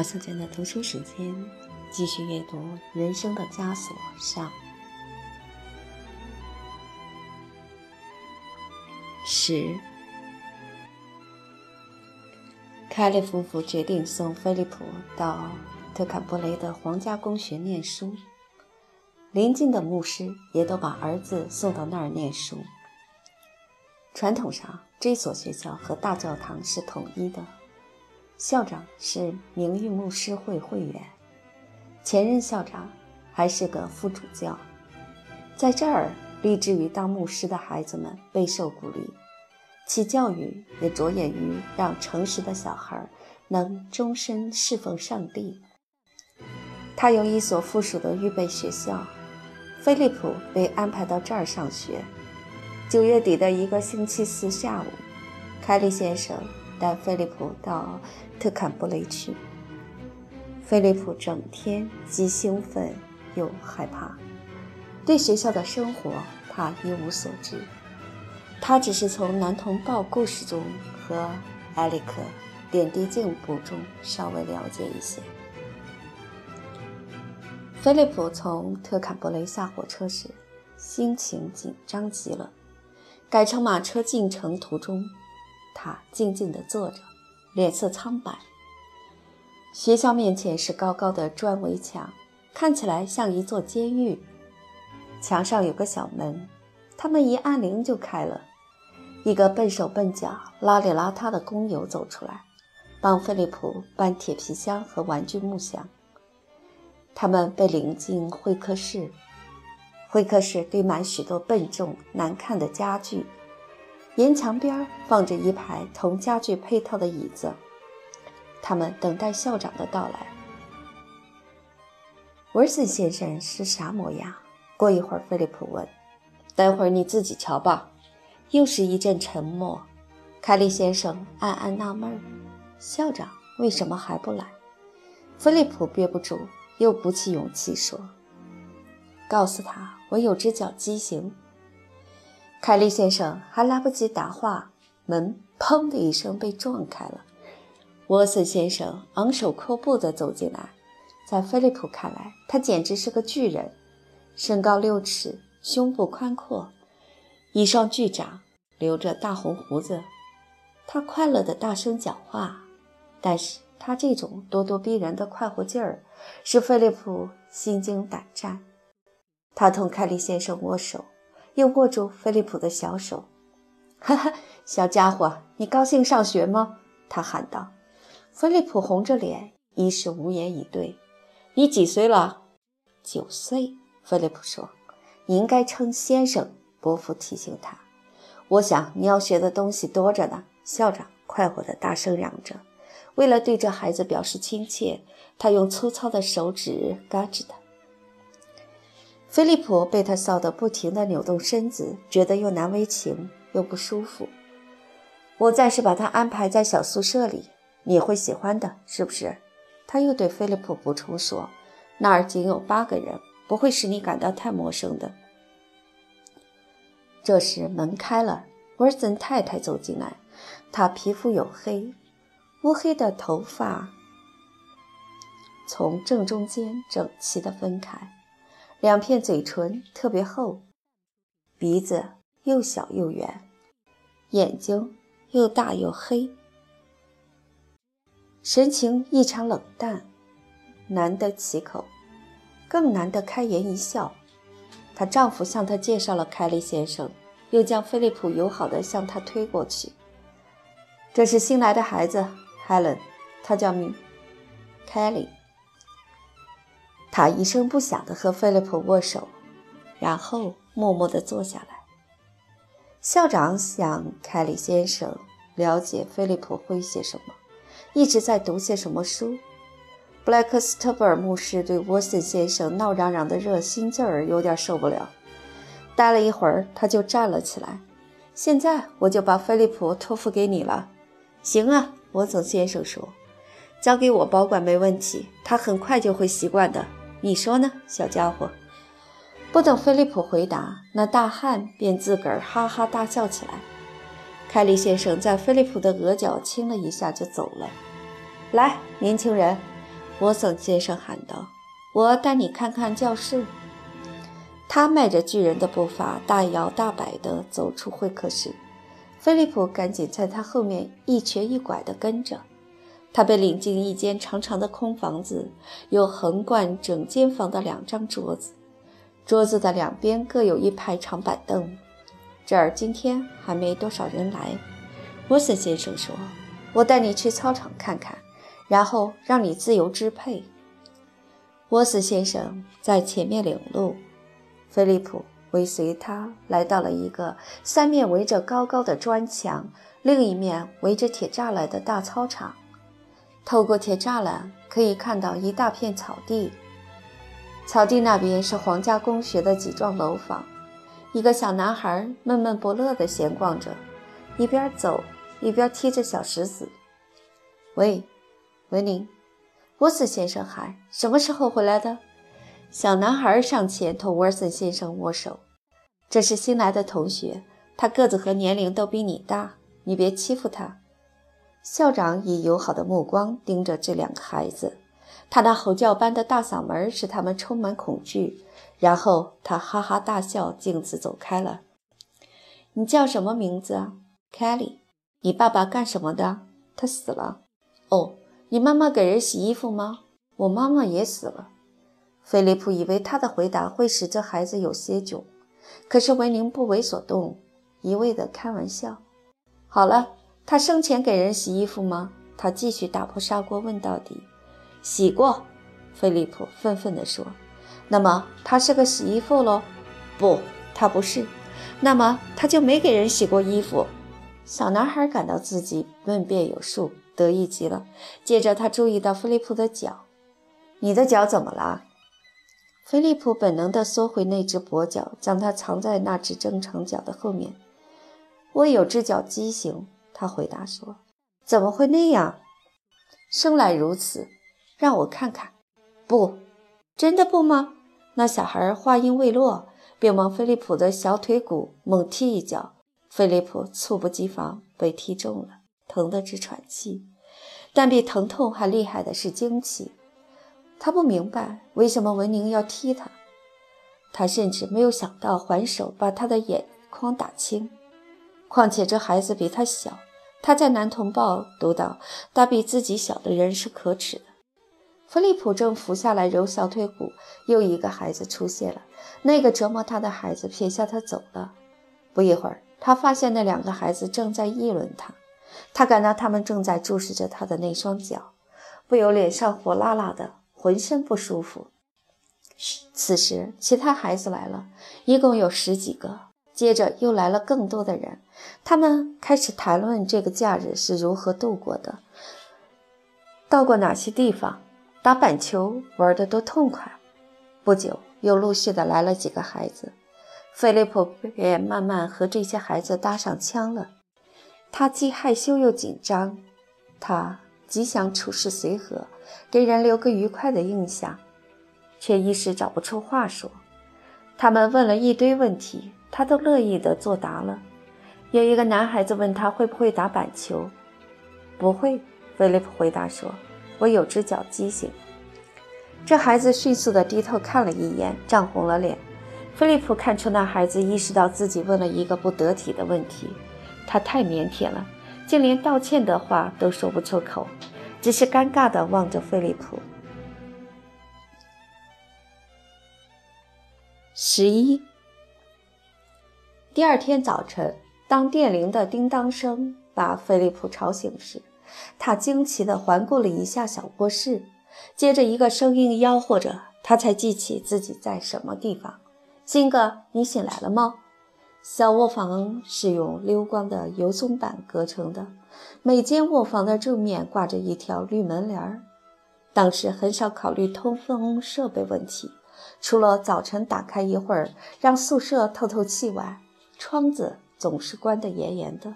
马小娟的读书时间，继续阅读《人生的枷锁》上。十，凯利夫妇决定送菲利普到特坎布雷的皇家公学念书，邻近的牧师也都把儿子送到那儿念书。传统上，这所学校和大教堂是统一的。校长是名誉牧师会会员，前任校长还是个副主教。在这儿立志于当牧师的孩子们备受鼓励，其教育也着眼于让诚实的小孩能终身侍奉上帝。他有一所附属的预备学校，菲利普被安排到这儿上学。九月底的一个星期四下午，凯利先生。带菲利普到特坎布雷去。菲利普整天既兴奋又害怕，对学校的生活他一无所知。他只是从男童报故事中和埃里克点滴进步中稍微了解一些。菲利普从特坎布雷下火车时，心情紧张极了。改乘马车进城途中。他静静地坐着，脸色苍白。学校面前是高高的砖围墙，看起来像一座监狱。墙上有个小门，他们一按铃就开了。一个笨手笨脚、邋里邋遢的工友走出来，帮菲利普搬铁皮箱和玩具木箱。他们被领进会客室，会客室堆满许多笨重难看的家具。沿墙边放着一排同家具配套的椅子，他们等待校长的到来。文森先生是啥模样？过一会儿，菲利普问：“待会儿你自己瞧吧。”又是一阵沉默。凯利先生暗暗纳闷：校长为什么还不来？菲利普憋不住，又鼓起勇气说：“告诉他，我有只脚畸形。”凯利先生还来不及答话，门砰的一声被撞开了。沃森先生昂首阔步地走进来，在菲利普看来，他简直是个巨人，身高六尺，胸部宽阔，一双巨掌，留着大红胡子。他快乐地大声讲话，但是他这种咄咄逼人的快活劲儿，使菲利普心惊胆战。他同凯利先生握手。又握住菲利普的小手，哈哈，小家伙，你高兴上学吗？他喊道。菲利普红着脸，一时无言以对。你几岁了？九岁。菲利普说。你应该称先生。伯父提醒他。我想你要学的东西多着呢。校长快活地大声嚷着。为了对这孩子表示亲切，他用粗糙的手指嘎吱他。菲利普被他臊得不停地扭动身子，觉得又难为情又不舒服。我暂时把他安排在小宿舍里，你会喜欢的，是不是？他又对菲利普补充说：“那儿仅有八个人，不会使你感到太陌生的。”这时门开了，沃森太太走进来。她皮肤黝黑，乌黑的头发从正中间整齐地分开。两片嘴唇特别厚，鼻子又小又圆，眼睛又大又黑，神情异常冷淡，难得启口，更难得开颜一笑。她丈夫向她介绍了凯利先生，又将菲利普友好地向她推过去。这是新来的孩子，Helen，他叫米凯利。他一声不响地和菲利普握手，然后默默地坐下来。校长想凯里先生了解菲利普会写什么，一直在读些什么书。布莱克斯特布尔牧师对沃森先生闹嚷嚷的热心劲儿有点受不了，待了一会儿，他就站了起来。现在我就把菲利普托付给你了。行啊，沃森先生说，交给我保管没问题，他很快就会习惯的。你说呢，小家伙？不等菲利普回答，那大汉便自个儿哈哈大笑起来。凯利先生在菲利普的额角亲了一下，就走了。来，年轻人，沃森先生喊道：“我带你看看教室。”他迈着巨人的步伐，大摇大摆地走出会客室。菲利普赶紧在他后面一瘸一拐地跟着。他被领进一间长长的空房子，有横贯整间房的两张桌子，桌子的两边各有一排长板凳。这儿今天还没多少人来，沃森先生说：“我带你去操场看看，然后让你自由支配。”沃森先生在前面领路。菲利普尾随他来到了一个三面围着高高的砖墙，另一面围着铁栅栏的大操场。透过铁栅栏可以看到一大片草地，草地那边是皇家公学的几幢楼房。一个小男孩闷闷不乐地闲逛着，一边走一边踢着小石子。喂，文宁，沃森先生喊：“什么时候回来的？”小男孩上前同沃森先生握手。这是新来的同学，他个子和年龄都比你大，你别欺负他。校长以友好的目光盯着这两个孩子，他那吼叫般的大嗓门使他们充满恐惧。然后他哈哈大笑，径自走开了。你叫什么名字啊，Kelly？你爸爸干什么的？他死了。哦，你妈妈给人洗衣服吗？我妈妈也死了。菲利普以为他的回答会使这孩子有些窘，可是维宁不为所动，一味的开玩笑。好了，他生前给人洗衣服吗？他继续打破砂锅问到底。洗过，菲利普愤愤地说。那么他是个洗衣妇喽？不，他不是。那么他就没给人洗过衣服。小男孩感到自己问辩有数，得意极了。接着他注意到菲利普的脚。你的脚怎么了？菲利普本能地缩回那只跛脚，将它藏在那只正常脚的后面。我有只脚畸形，他回答说。怎么会那样？生来如此。让我看看。不，真的不吗？那小孩话音未落，便往菲利普的小腿骨猛踢一脚。菲利普猝不及防，被踢中了，疼得直喘气。但比疼痛还厉害的是惊奇。他不明白为什么文宁要踢他，他甚至没有想到还手把他的眼眶打青。况且这孩子比他小，他在《男同报》读到，打比自己小的人是可耻的。菲利普正俯下来揉小腿骨，又一个孩子出现了。那个折磨他的孩子撇下他走了。不一会儿，他发现那两个孩子正在议论他，他感到他们正在注视着他的那双脚，不由脸上火辣辣的。浑身不舒服。此时，其他孩子来了，一共有十几个。接着又来了更多的人，他们开始谈论这个假日是如何度过的，到过哪些地方，打板球玩得多痛快。不久，又陆续的来了几个孩子，菲利普便慢慢和这些孩子搭上腔了。他既害羞又紧张，他极想处事随和。给人留个愉快的印象，却一时找不出话说。他们问了一堆问题，他都乐意地作答了。有一个男孩子问他会不会打板球，不会。菲利普回答说：“我有只脚畸形。”这孩子迅速地低头看了一眼，涨红了脸。菲利普看出那孩子意识到自己问了一个不得体的问题，他太腼腆了，竟连道歉的话都说不出口。只是尴尬地望着菲利普。十一。第二天早晨，当电铃的叮当声把菲利普吵醒时，他惊奇地环顾了一下小卧室，接着一个声音吆喝着，他才记起自己在什么地方。金哥，你醒来了吗？小卧房是用溜光的油松板隔成的。每间卧房的正面挂着一条绿门帘儿。当时很少考虑通风设备问题，除了早晨打开一会儿让宿舍透透气外，窗子总是关得严严的。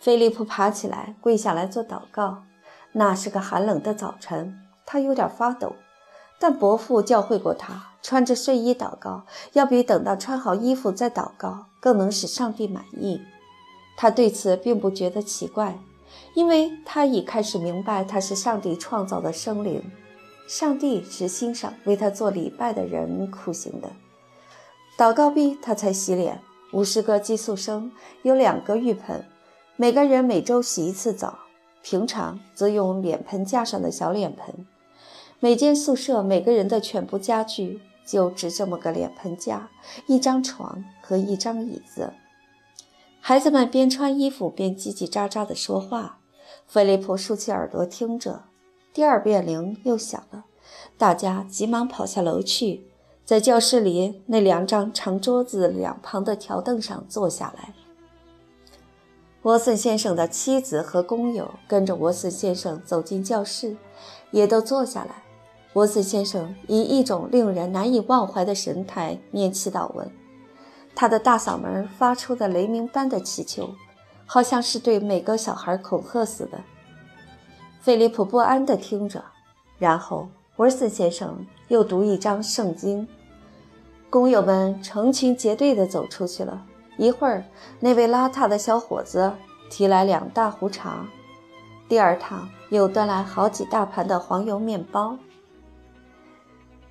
菲利普爬起来，跪下来做祷告。那是个寒冷的早晨，他有点发抖，但伯父教会过他，穿着睡衣祷告，要比等到穿好衣服再祷告更能使上帝满意。他对此并不觉得奇怪，因为他已开始明白他是上帝创造的生灵，上帝是欣赏为他做礼拜的人苦行的。祷告毕，他才洗脸。五十个寄宿生有两个浴盆，每个人每周洗一次澡，平常则用脸盆架上的小脸盆。每间宿舍每个人的全部家具就只这么个脸盆架、一张床和一张椅子。孩子们边穿衣服边叽叽喳喳地说话。菲利普竖起耳朵听着。第二遍铃又响了，大家急忙跑下楼去。在教室里那两张长桌子两旁的条凳上坐下来。沃森先生的妻子和工友跟着沃森先生走进教室，也都坐下来。沃森先生以一种令人难以忘怀的神态念祈祷文，他的大嗓门发出的雷鸣般的祈求，好像是对每个小孩恐吓似的。菲利普不安地听着，然后沃森先生又读一章圣经。工友们成群结队地走出去了。一会儿，那位邋遢的小伙子提来两大壶茶，第二趟又端来好几大盘的黄油面包。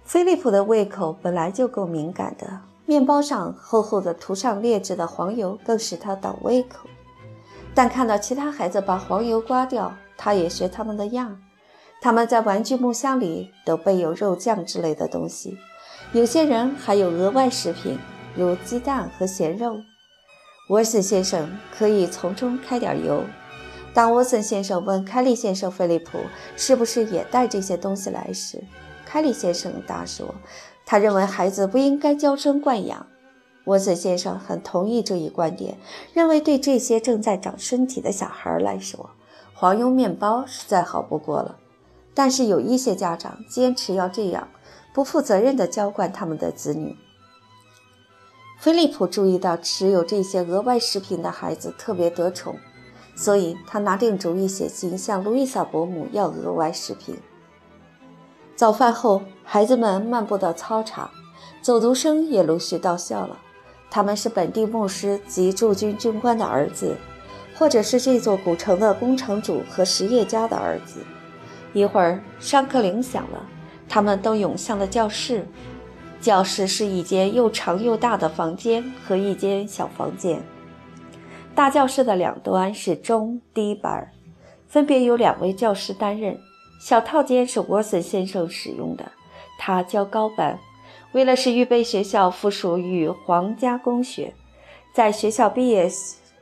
菲利普的胃口本来就够敏感的，面包上厚厚的涂上劣质的黄油更使他倒胃口。但看到其他孩子把黄油刮掉，他也学他们的样。他们在玩具木箱里都备有肉酱之类的东西。有些人还有额外食品，如鸡蛋和咸肉。沃森先生可以从中开点油。当沃森先生问凯利先生菲利普是不是也带这些东西来时，凯利先生答说，他认为孩子不应该娇生惯养。沃森先生很同意这一观点，认为对这些正在长身体的小孩来说，黄油面包是再好不过了。但是有一些家长坚持要这样。不负责任地浇灌他们的子女。菲利普注意到持有这些额外食品的孩子特别得宠，所以他拿定主意写信向路易莎伯母要额外食品。早饭后，孩子们漫步到操场，走读生也陆续到校了。他们是本地牧师及驻军军官的儿子，或者是这座古城的工程主和实业家的儿子。一会儿，上课铃响了。他们都涌向了教室。教室是一间又长又大的房间和一间小房间。大教室的两端是中低班，分别由两位教师担任。小套间是沃森先生使用的，他教高班。为了使预备学校附属于皇家公学，在学校毕业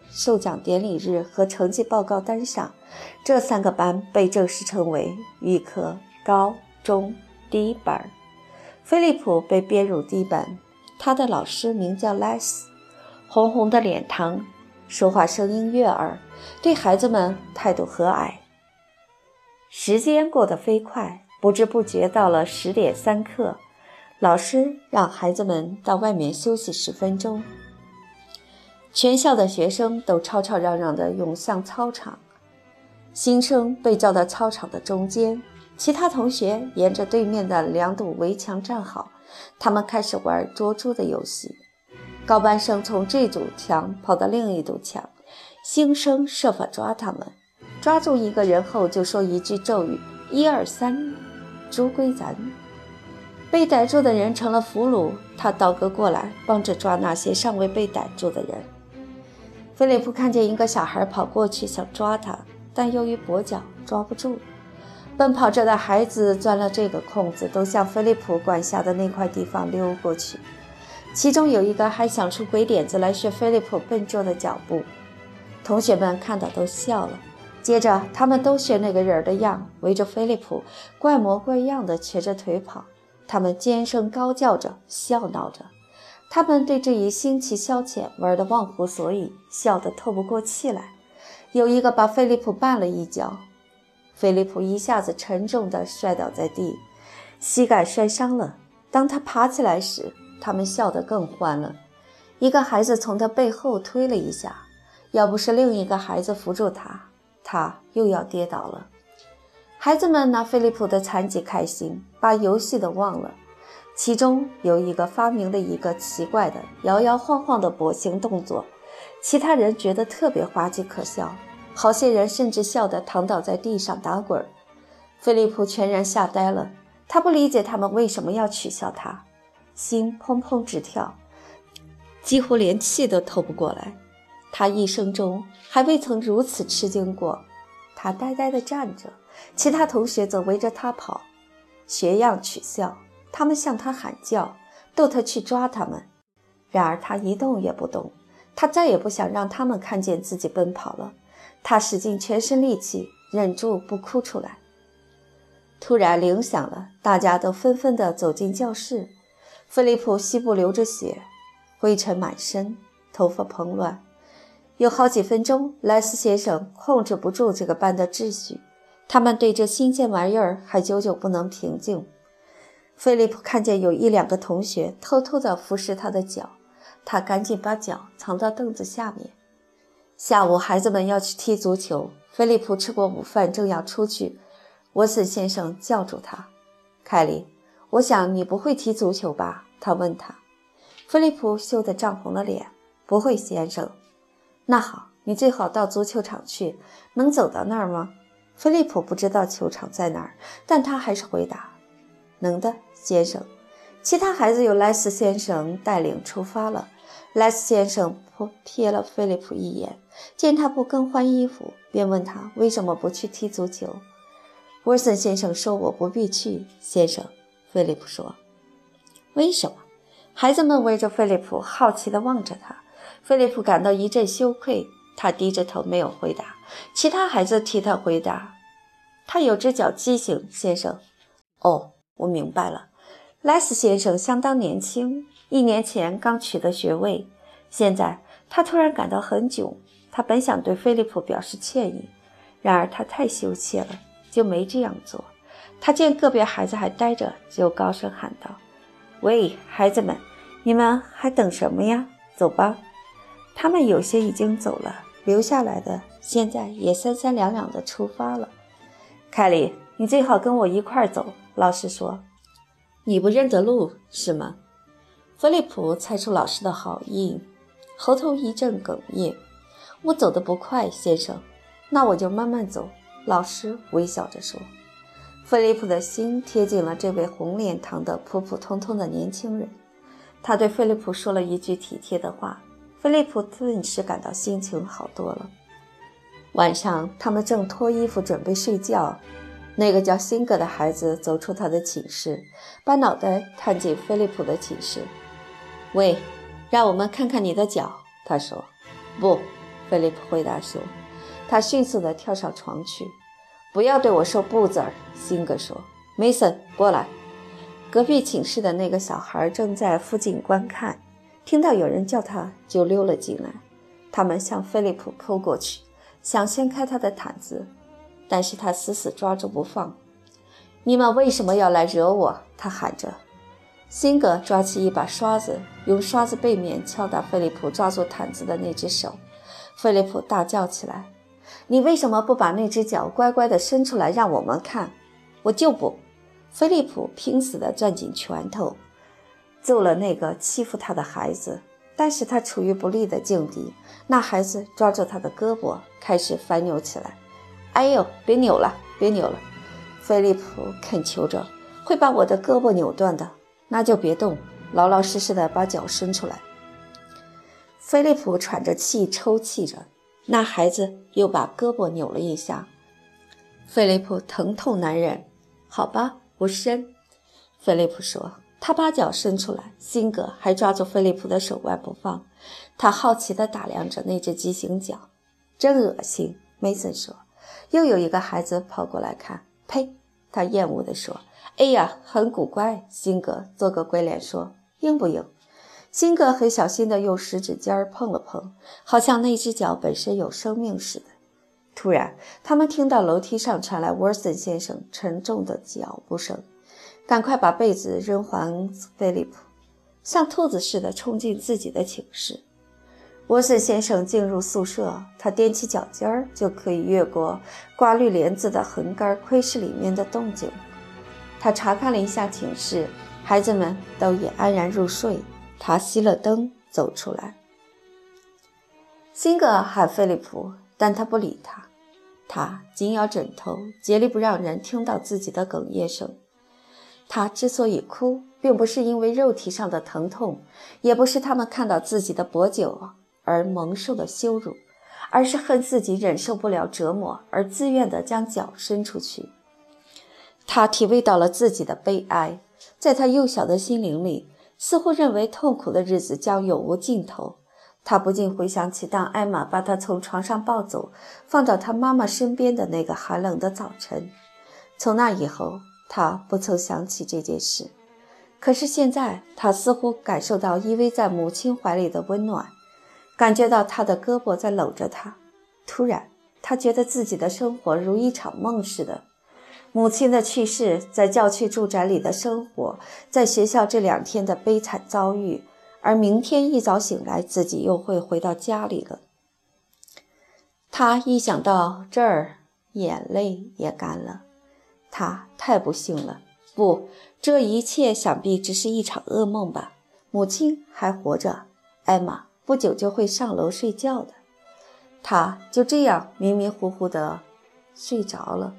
授奖典礼日和成绩报告单上，这三个班被正式称为预科高中。第一班，菲利普被编入第一班。他的老师名叫莱斯，红红的脸庞，说话声音悦耳，对孩子们态度和蔼。时间过得飞快，不知不觉到了十点三刻。老师让孩子们到外面休息十分钟。全校的学生都吵吵嚷嚷地涌向操场，新生被叫到操场的中间。其他同学沿着对面的两堵围墙站好，他们开始玩捉猪的游戏。高班生从这堵墙跑到另一堵墙，新生设法抓他们。抓住一个人后，就说一句咒语：“一二三，猪归咱。”被逮住的人成了俘虏，他倒戈过来帮着抓那些尚未被逮住的人。菲利普看见一个小孩跑过去想抓他，但由于跛脚抓不住。奔跑着的孩子钻了这个空子，都向菲利普管辖的那块地方溜过去。其中有一个还想出鬼点子来学菲利普笨拙的脚步，同学们看到都笑了。接着，他们都学那个人的样，围着菲利普怪模怪样的瘸着腿跑。他们尖声高叫着，笑闹着。他们对这一新奇消遣玩得忘乎所以，笑得透不过气来。有一个把菲利普绊了一跤。菲利普一下子沉重地摔倒在地，膝盖摔伤了。当他爬起来时，他们笑得更欢了。一个孩子从他背后推了一下，要不是另一个孩子扶住他，他又要跌倒了。孩子们拿菲利普的残疾开心，把游戏都忘了。其中有一个发明了一个奇怪的摇摇晃晃的跛行动作，其他人觉得特别滑稽可笑。好些人甚至笑得躺倒在地上打滚。菲利普全然吓呆了，他不理解他们为什么要取笑他，心砰砰直跳，几乎连气都透不过来。他一生中还未曾如此吃惊过。他呆呆地站着，其他同学则围着他跑，学样取笑。他们向他喊叫，逗他去抓他们。然而他一动也不动。他再也不想让他们看见自己奔跑了。他使尽全身力气，忍住不哭出来。突然铃响了，大家都纷纷地走进教室。菲利普膝部流着血，灰尘满身，头发蓬乱。有好几分钟，莱斯先生控制不住这个班的秩序。他们对这新鲜玩意儿还久久不能平静。菲利普看见有一两个同学偷偷地服侍他的脚，他赶紧把脚藏到凳子下面。下午，孩子们要去踢足球。菲利普吃过午饭，正要出去，沃森先生叫住他：“凯莉，我想你不会踢足球吧？”他问他。菲利普羞得涨红了脸：“不会，先生。”那好，你最好到足球场去。能走到那儿吗？菲利普不知道球场在哪儿，但他还是回答：“能的，先生。”其他孩子由莱斯先生带领出发了。莱斯先生瞥了菲利普一眼，见他不更换衣服，便问他为什么不去踢足球。沃森先生说：“我不必去，先生。”菲利普说：“为什么？”孩子们围着菲利普，好奇地望着他。菲利普感到一阵羞愧，他低着头没有回答。其他孩子替他回答：“他有只脚畸形，先生。”哦，我明白了。莱斯先生相当年轻，一年前刚取得学位。现在他突然感到很窘。他本想对菲利普表示歉意，然而他太羞怯了，就没这样做。他见个别孩子还呆着，就高声喊道：“喂，孩子们，你们还等什么呀？走吧！”他们有些已经走了，留下来的现在也三三两两的出发了。凯莉，你最好跟我一块儿走。老师说，你不认得路是吗？菲利普猜出老师的好意，喉头一阵哽咽。我走得不快，先生。那我就慢慢走。老师微笑着说。菲利普的心贴近了这位红脸膛的普普通通的年轻人。他对菲利普说了一句体贴的话。菲利普顿时感到心情好多了。晚上，他们正脱衣服准备睡觉，那个叫辛格的孩子走出他的寝室，把脑袋探进菲利普的寝室。“喂，让我们看看你的脚。”他说。“不。”菲利普回答说。他迅速地跳上床去。“不要对我说不字儿。”辛格说。“梅森，过来。”隔壁寝室的那个小孩正在附近观看。听到有人叫他，就溜了进来。他们向菲利普扑过去，想掀开他的毯子，但是他死死抓住不放。你们为什么要来惹我？他喊着。辛格抓起一把刷子，用刷子背面敲打菲利普抓住毯子的那只手。菲利普大叫起来：“你为什么不把那只脚乖乖地伸出来让我们看？”我就不！菲利普拼死地攥紧拳头。揍了那个欺负他的孩子，但是他处于不利的境地。那孩子抓住他的胳膊，开始翻扭起来。哎呦，别扭了，别扭了！菲利普恳求着，会把我的胳膊扭断的。那就别动，老老实实的把脚伸出来。菲利普喘着气，抽泣着。那孩子又把胳膊扭了一下。菲利普疼痛难忍。好吧，我伸。菲利普说。他把脚伸出来，辛格还抓住菲利普的手腕不放。他好奇地打量着那只畸形脚，真恶心。梅森说。又有一个孩子跑过来看。呸！他厌恶地说。哎呀，很古怪。辛格做个鬼脸说。硬不硬？辛格很小心地用食指尖碰了碰，好像那只脚本身有生命似的。突然，他们听到楼梯上传来沃森先生沉重的脚步声。赶快把被子扔还菲利普，像兔子似的冲进自己的寝室。沃森先生进入宿舍，他踮起脚尖儿就可以越过挂绿帘子的横杆窥视里面的动静。他查看了一下寝室，孩子们都已安然入睡。他熄了灯，走出来。辛格喊菲利普，但他不理他。他紧咬枕头，竭力不让人听到自己的哽咽声。他之所以哭，并不是因为肉体上的疼痛，也不是他们看到自己的薄酒而蒙受的羞辱，而是恨自己忍受不了折磨而自愿地将脚伸出去。他体味到了自己的悲哀，在他幼小的心灵里，似乎认为痛苦的日子将永无尽头。他不禁回想起当艾玛把他从床上抱走，放到他妈妈身边的那个寒冷的早晨。从那以后，他不曾想起这件事。可是现在，他似乎感受到依偎在母亲怀里的温暖，感觉到她的胳膊在搂着他。突然，他觉得自己的生活如一场梦似的。母亲的去世，在教区住宅里的生活，在学校这两天的悲惨遭遇。而明天一早醒来，自己又会回到家里了。他一想到这儿，眼泪也干了。他太不幸了。不，这一切想必只是一场噩梦吧。母亲还活着，艾玛不久就会上楼睡觉的。他就这样迷迷糊糊的睡着了。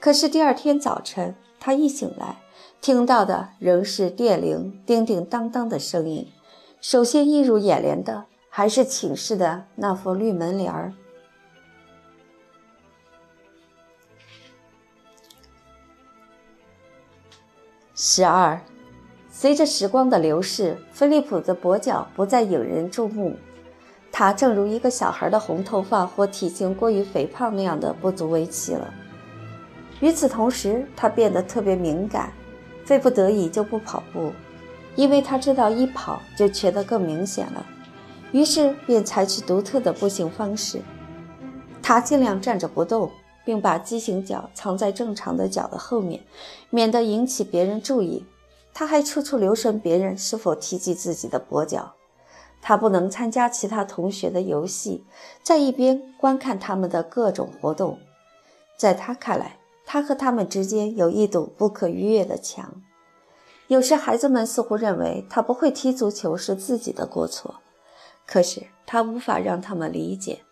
可是第二天早晨，他一醒来，听到的仍是电铃叮叮当当的声音。首先映入眼帘的还是寝室的那副绿门帘儿。十二，随着时光的流逝，菲利普的跛脚不再引人注目，他正如一个小孩的红头发或体型过于肥胖那样的不足为奇了。与此同时，他变得特别敏感，非不得已就不跑步。因为他知道一跑就瘸得更明显了，于是便采取独特的步行方式。他尽量站着不动，并把畸形脚藏在正常的脚的后面，免得引起别人注意。他还处处留神别人是否提及自己的跛脚。他不能参加其他同学的游戏，在一边观看他们的各种活动。在他看来，他和他们之间有一堵不可逾越的墙。有时，孩子们似乎认为他不会踢足球是自己的过错，可是他无法让他们理解。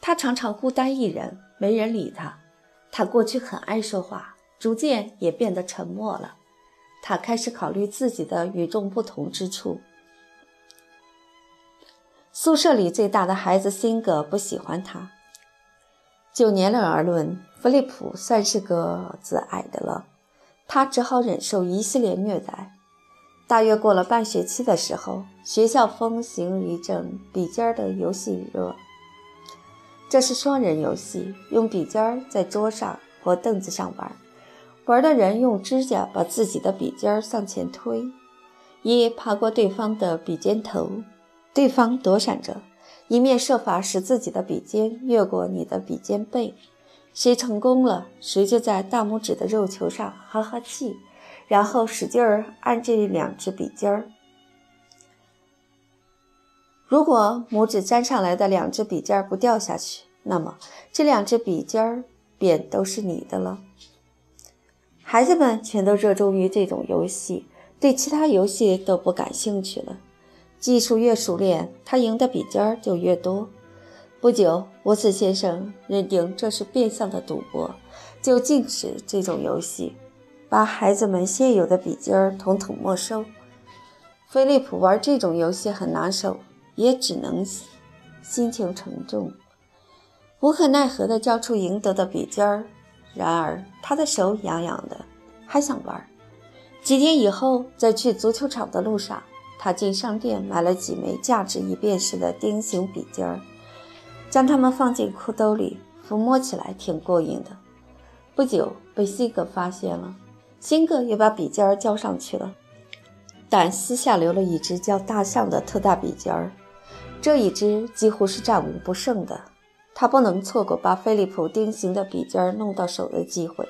他常常孤单一人，没人理他。他过去很爱说话，逐渐也变得沉默了。他开始考虑自己的与众不同之处。宿舍里最大的孩子辛格不喜欢他。就年龄而论，弗利普算是个子矮的了。他只好忍受一系列虐待。大约过了半学期的时候，学校风行一阵笔尖的游戏热。这是双人游戏，用笔尖在桌上或凳子上玩，玩的人用指甲把自己的笔尖向前推，一爬过对方的笔尖头，对方躲闪着，一面设法使自己的笔尖越过你的笔尖背。谁成功了，谁就在大拇指的肉球上哈哈气，然后使劲儿按这两支笔尖儿。如果拇指粘上来的两只笔尖儿不掉下去，那么这两支笔尖儿便都是你的了。孩子们全都热衷于这种游戏，对其他游戏都不感兴趣了。技术越熟练，他赢的笔尖儿就越多。不久，沃茨先生认定这是变相的赌博，就禁止这种游戏，把孩子们现有的笔尖儿统统没收。菲利普玩这种游戏很拿手，也只能心情沉重，无可奈何地交出赢得的笔尖儿。然而，他的手痒痒的，还想玩。几天以后，在去足球场的路上，他进商店买了几枚价值一便士的钉形笔尖儿。将它们放进裤兜里，抚摸起来挺过瘾的。不久被辛格发现了，辛格也把笔尖儿交上去了，但私下留了一支叫“大象”的特大笔尖儿。这一支几乎是战无不胜的，他不能错过把菲利普钉形的笔尖儿弄到手的机会。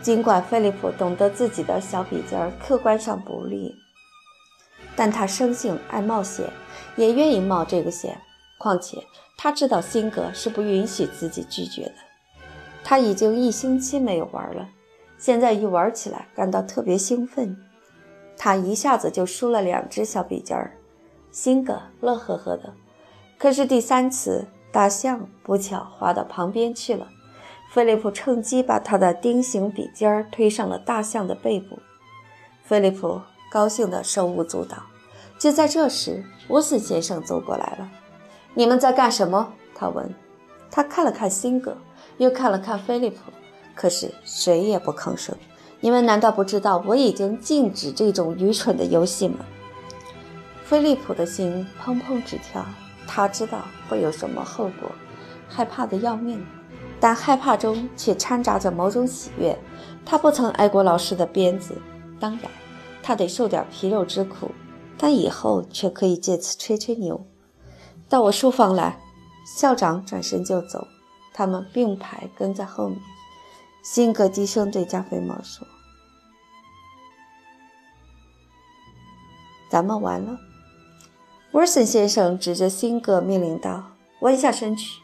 尽管菲利普懂得自己的小笔尖儿客观上不利，但他生性爱冒险，也愿意冒这个险。况且。他知道辛格是不允许自己拒绝的。他已经一星期没有玩了，现在一玩起来感到特别兴奋。他一下子就输了两只小笔尖儿，辛格乐呵呵的。可是第三次，大象不巧滑到旁边去了，菲利普趁机把他的钉形笔尖推上了大象的背部。菲利普高兴的手舞足蹈。就在这时，沃森先生走过来了。“你们在干什么？”他问。他看了看辛格，又看了看菲利普，可是谁也不吭声。你们难道不知道我已经禁止这种愚蠢的游戏吗？菲利普的心砰砰直跳，他知道会有什么后果，害怕的要命，但害怕中却掺杂着某种喜悦。他不曾挨过老师的鞭子，当然，他得受点皮肉之苦，但以后却可以借此吹吹牛。到我书房来。校长转身就走，他们并排跟在后面。辛格低声对加菲猫说：“咱们完了。”沃森先生指着辛格命令道：“弯下身去。”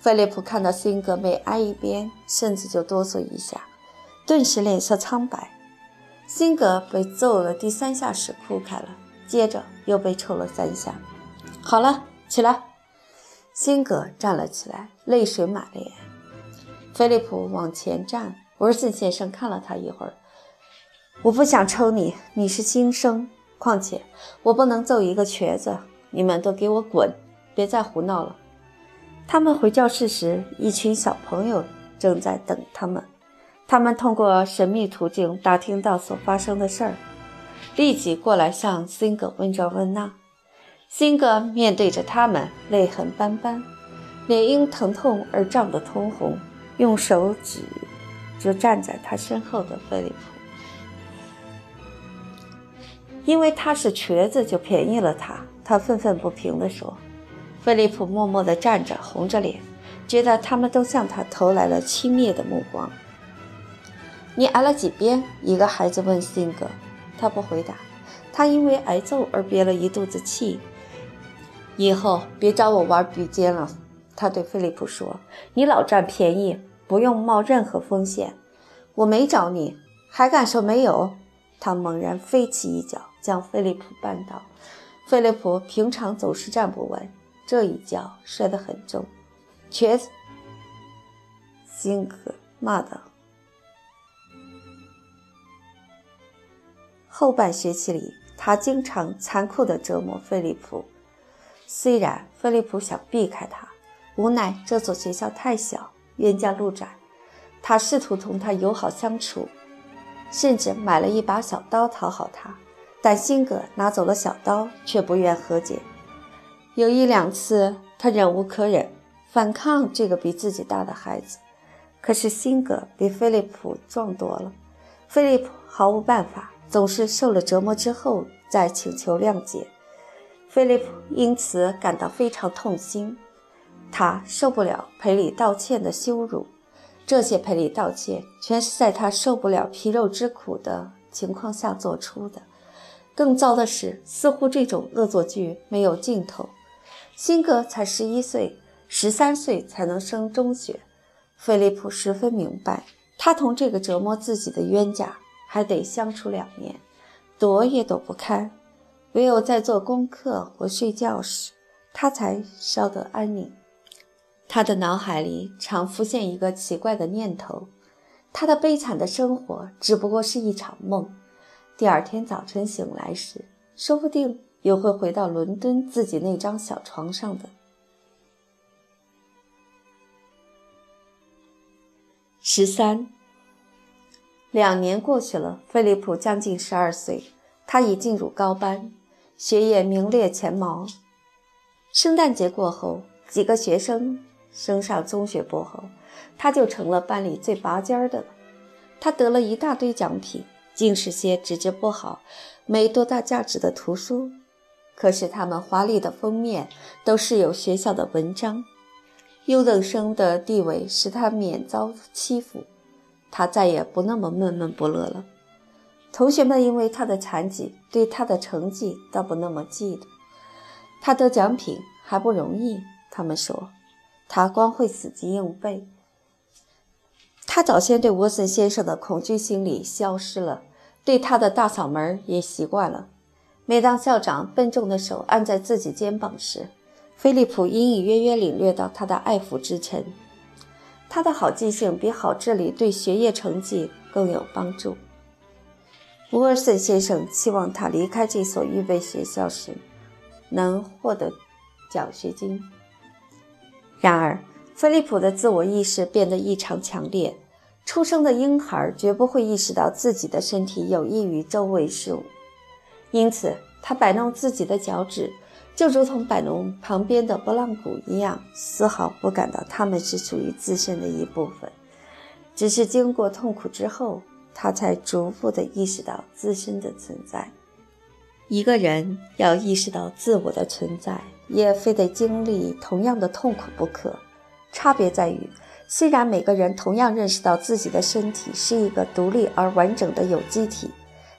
菲利普看到辛格每挨一边，身子就哆嗦一下，顿时脸色苍白。辛格被揍了第三下时哭开了，接着又被抽了三下。好了，起来。辛格站了起来，泪水满脸。菲利普往前站，沃森先生看了他一会儿。我不想抽你，你是新生，况且我不能揍一个瘸子。你们都给我滚，别再胡闹了。他们回教室时，一群小朋友正在等他们。他们通过神秘途径打听到所发生的事儿，立即过来向辛格问这问那。辛格面对着他们，泪痕斑斑，脸因疼痛而涨得通红，用手指着站在他身后的菲利普，因为他是瘸子，就便宜了他。他愤愤不平地说。菲利普默默地站着，红着脸，觉得他们都向他投来了轻蔑的目光。你挨了几鞭？一个孩子问辛格。他不回答。他因为挨揍而憋了一肚子气。以后别找我玩笔尖了，他对菲利普说：“你老占便宜，不用冒任何风险。”我没找你，还敢说没有？他猛然飞起一脚，将菲利普绊倒。菲利普平常总是站不稳，这一脚摔得很重。瘸子，辛格骂道。后半学期里，他经常残酷地折磨菲利普。虽然菲利普想避开他，无奈这所学校太小，冤家路窄。他试图同他友好相处，甚至买了一把小刀讨好他。但辛格拿走了小刀，却不愿和解。有一两次，他忍无可忍，反抗这个比自己大的孩子。可是辛格比菲利普壮多了，菲利普毫无办法，总是受了折磨之后再请求谅解。菲利普因此感到非常痛心，他受不了赔礼道歉的羞辱。这些赔礼道歉全是在他受不了皮肉之苦的情况下做出的。更糟的是，似乎这种恶作剧没有尽头。辛格才十一岁，十三岁才能升中学。菲利普十分明白，他同这个折磨自己的冤家还得相处两年，躲也躲不开。唯有在做功课或睡觉时，他才稍得安宁。他的脑海里常浮现一个奇怪的念头：他的悲惨的生活只不过是一场梦。第二天早晨醒来时，说不定又会回到伦敦自己那张小床上的。十三，两年过去了，菲利普将近十二岁，他已进入高班。学业名列前茅。圣诞节过后，几个学生升上中学部后，他就成了班里最拔尖儿的了。他得了一大堆奖品，尽是些纸质不好、没多大价值的图书。可是他们华丽的封面都是有学校的文章。优等生的地位使他免遭欺负，他再也不那么闷闷不乐了。同学们因为他的残疾，对他的成绩倒不那么嫉妒。他得奖品还不容易，他们说，他光会死记硬背。他早先对沃森先生的恐惧心理消失了，对他的大嗓门也习惯了。每当校长笨重的手按在自己肩膀时，菲利普隐隐约约领略到他的爱抚之情。他的好记性比好智力对学业成绩更有帮助。沃尔森先生期望他离开这所预备学校时能获得奖学金。然而，菲利普的自我意识变得异常强烈。出生的婴孩绝不会意识到自己的身体有益于周围事物，因此他摆弄自己的脚趾，就如同摆弄旁边的拨浪鼓一样，丝毫不感到他们是属于自身的一部分。只是经过痛苦之后，他才逐步的意识到自身的存在。一个人要意识到自我的存在，也非得经历同样的痛苦不可。差别在于。虽然每个人同样认识到自己的身体是一个独立而完整的有机体，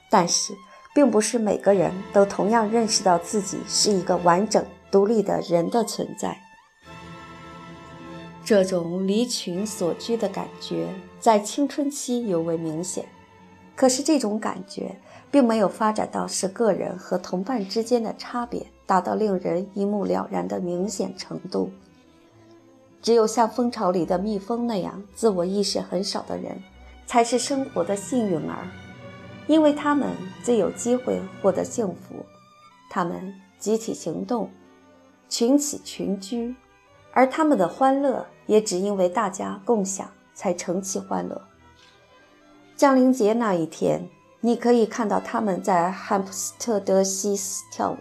但是并不是每个人都同样认识到自己是一个完整独立的人的存在。这种离群所居的感觉在青春期尤为明显，可是这种感觉并没有发展到使个人和同伴之间的差别达到令人一目了然的明显程度。只有像蜂巢里的蜜蜂那样自我意识很少的人，才是生活的幸运儿，因为他们最有机会获得幸福。他们集体行动，群起群居，而他们的欢乐也只因为大家共享才成其欢乐。降临节那一天，你可以看到他们在汉普斯特德西斯跳舞。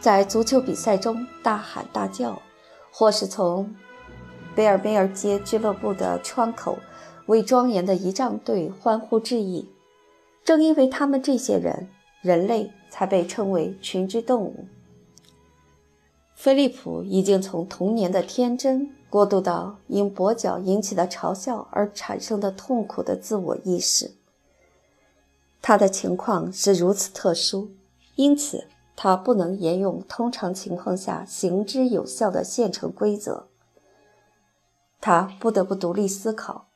在足球比赛中大喊大叫，或是从贝尔贝尔街俱乐部的窗口为庄严的仪仗队欢呼致意。正因为他们这些人，人类才被称为群居动物。菲利普已经从童年的天真过渡到因跛脚引起的嘲笑而产生的痛苦的自我意识。他的情况是如此特殊，因此。他不能沿用通常情况下行之有效的现成规则，他不得不独立思考。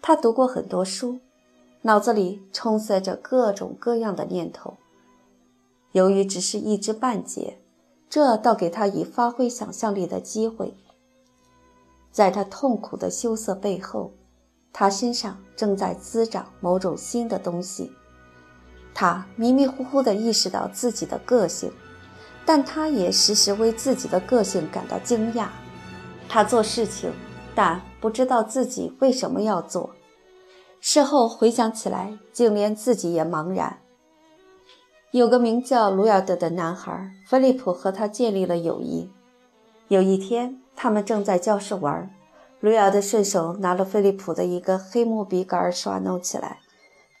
他读过很多书，脑子里充塞着各种各样的念头。由于只是一知半解，这倒给他以发挥想象力的机会。在他痛苦的羞涩背后，他身上正在滋长某种新的东西。他迷迷糊糊地意识到自己的个性，但他也时时为自己的个性感到惊讶。他做事情，但不知道自己为什么要做。事后回想起来，竟连自己也茫然。有个名叫卢亚德的男孩，菲利普和他建立了友谊。有一天，他们正在教室玩，卢亚德顺手拿了菲利普的一个黑木笔杆耍弄起来。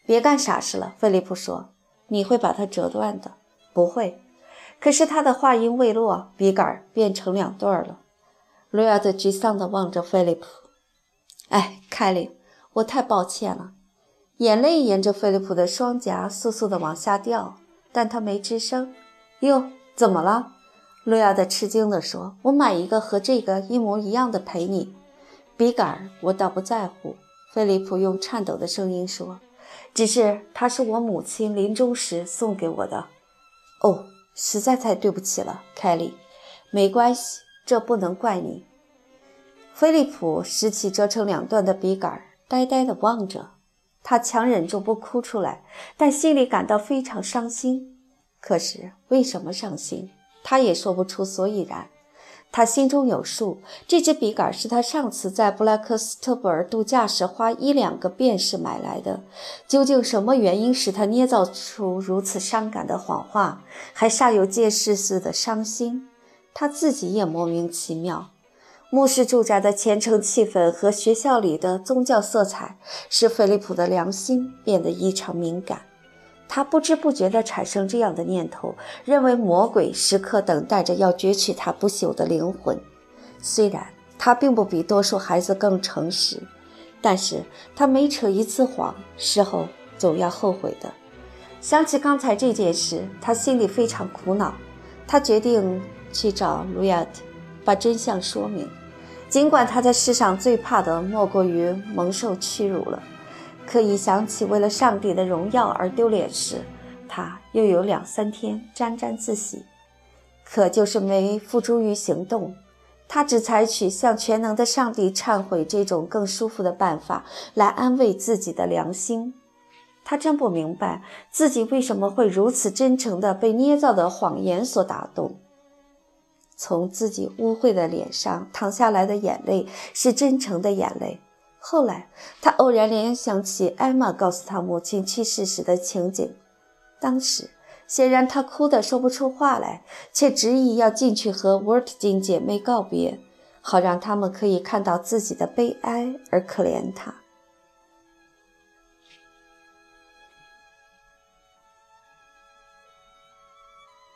别干傻事了，菲利普说：“你会把它折断的。”不会。可是他的话音未落，笔杆变成两段了。卢亚德沮丧地望着菲利普：“哎，凯莉，我太抱歉了。”眼泪沿着菲利普的双颊簌簌地往下掉，但他没吱声。“哟，怎么了？”路亚德吃惊地说：“我买一个和这个一模一样的陪你。笔杆我倒不在乎。”菲利普用颤抖的声音说。只是它是我母亲临终时送给我的。哦，实在太对不起了，凯莉。没关系，这不能怪你。菲利普拾起折成两段的笔杆，呆呆地望着。他强忍住不哭出来，但心里感到非常伤心。可是为什么伤心，他也说不出所以然。他心中有数，这支笔杆是他上次在布莱克斯特布尔度假时花一两个便士买来的。究竟什么原因使他捏造出如此伤感的谎话，还煞有介事似的伤心？他自己也莫名其妙。牧师住宅的虔诚气氛和学校里的宗教色彩，使菲利普的良心变得异常敏感。他不知不觉地产生这样的念头，认为魔鬼时刻等待着要攫取他不朽的灵魂。虽然他并不比多数孩子更诚实，但是他每扯一次谎，事后总要后悔的。想起刚才这件事，他心里非常苦恼。他决定去找卢亚特，把真相说明。尽管他在世上最怕的莫过于蒙受屈辱了。可以想起为了上帝的荣耀而丢脸时，他又有两三天沾沾自喜。可就是没付诸于行动。他只采取向全能的上帝忏悔这种更舒服的办法来安慰自己的良心。他真不明白自己为什么会如此真诚地被捏造的谎言所打动。从自己污秽的脸上淌下来的眼泪是真诚的眼泪。后来，他偶然联想起艾玛告诉他母亲去世时的情景。当时，显然他哭得说不出话来，却执意要进去和沃特金姐妹告别，好让他们可以看到自己的悲哀而可怜他。